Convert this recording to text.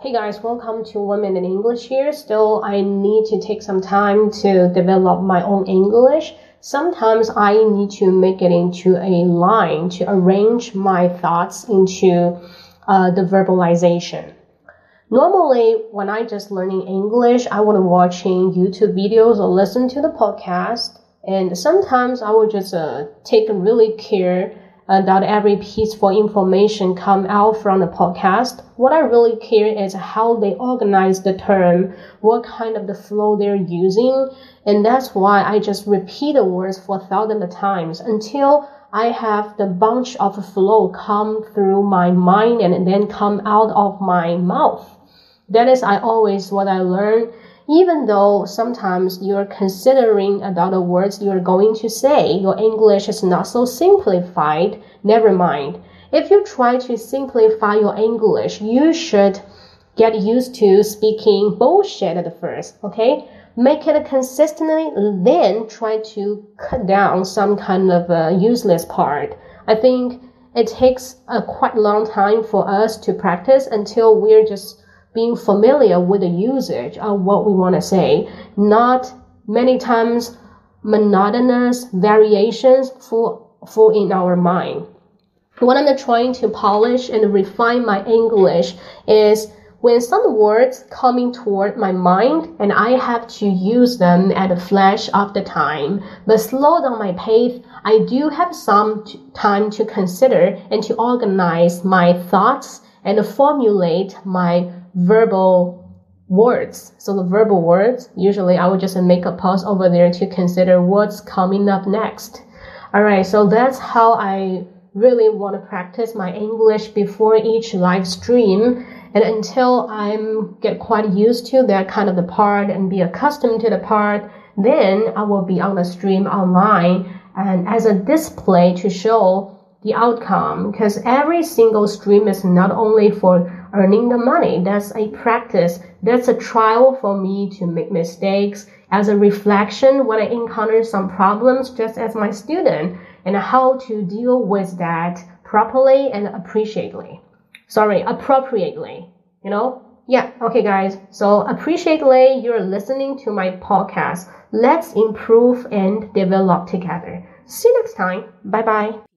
Hey guys, welcome to Women in English here. Still, I need to take some time to develop my own English. Sometimes I need to make it into a line to arrange my thoughts into uh, the verbalization. Normally, when I just learning English, I would watching YouTube videos or listen to the podcast. And sometimes I would just uh, take really care Uh, that every pieceful information come out from the podcast. What I really care is how they organize the term, what kind of the flow they're using, and that's why I just repeat the words for thousands of times until I have the bunch of flow come through my mind and then come out of my mouth. That is I always what I learn even though sometimes you're considering about the words you're going to say, your English is not so simplified, never mind. If you try to simplify your English, you should get used to speaking bullshit at first, okay? Make it consistently, then try to cut down some kind of a useless part. I think it takes uh, a quite long time for us to practice until we're just being familiar with the usage of what we want to say, not many times monotonous variations full, full in our mind. What I'm trying to polish and refine my English is when some words coming toward my mind and I have to use them at a flash of the time, but slow down my pace, I do have some time to consider and to organize my thoughts and formulate my verbal words. So the verbal words, usually I would just make a pause over there to consider what's coming up next. All right, so that's how I really want to practice my English before each live stream. And until I'm get quite used to that kind of the part and be accustomed to the part, then I will be on the stream online and as a display to show the outcome because every single stream is not only for earning the money. That's a practice. That's a trial for me to make mistakes as a reflection when I encounter some problems just as my student and how to deal with that properly and appreciately. Sorry, appropriately. You know? Yeah, okay guys. So appreciately you're listening to my podcast. Let's improve and develop together. See you next time. Bye bye.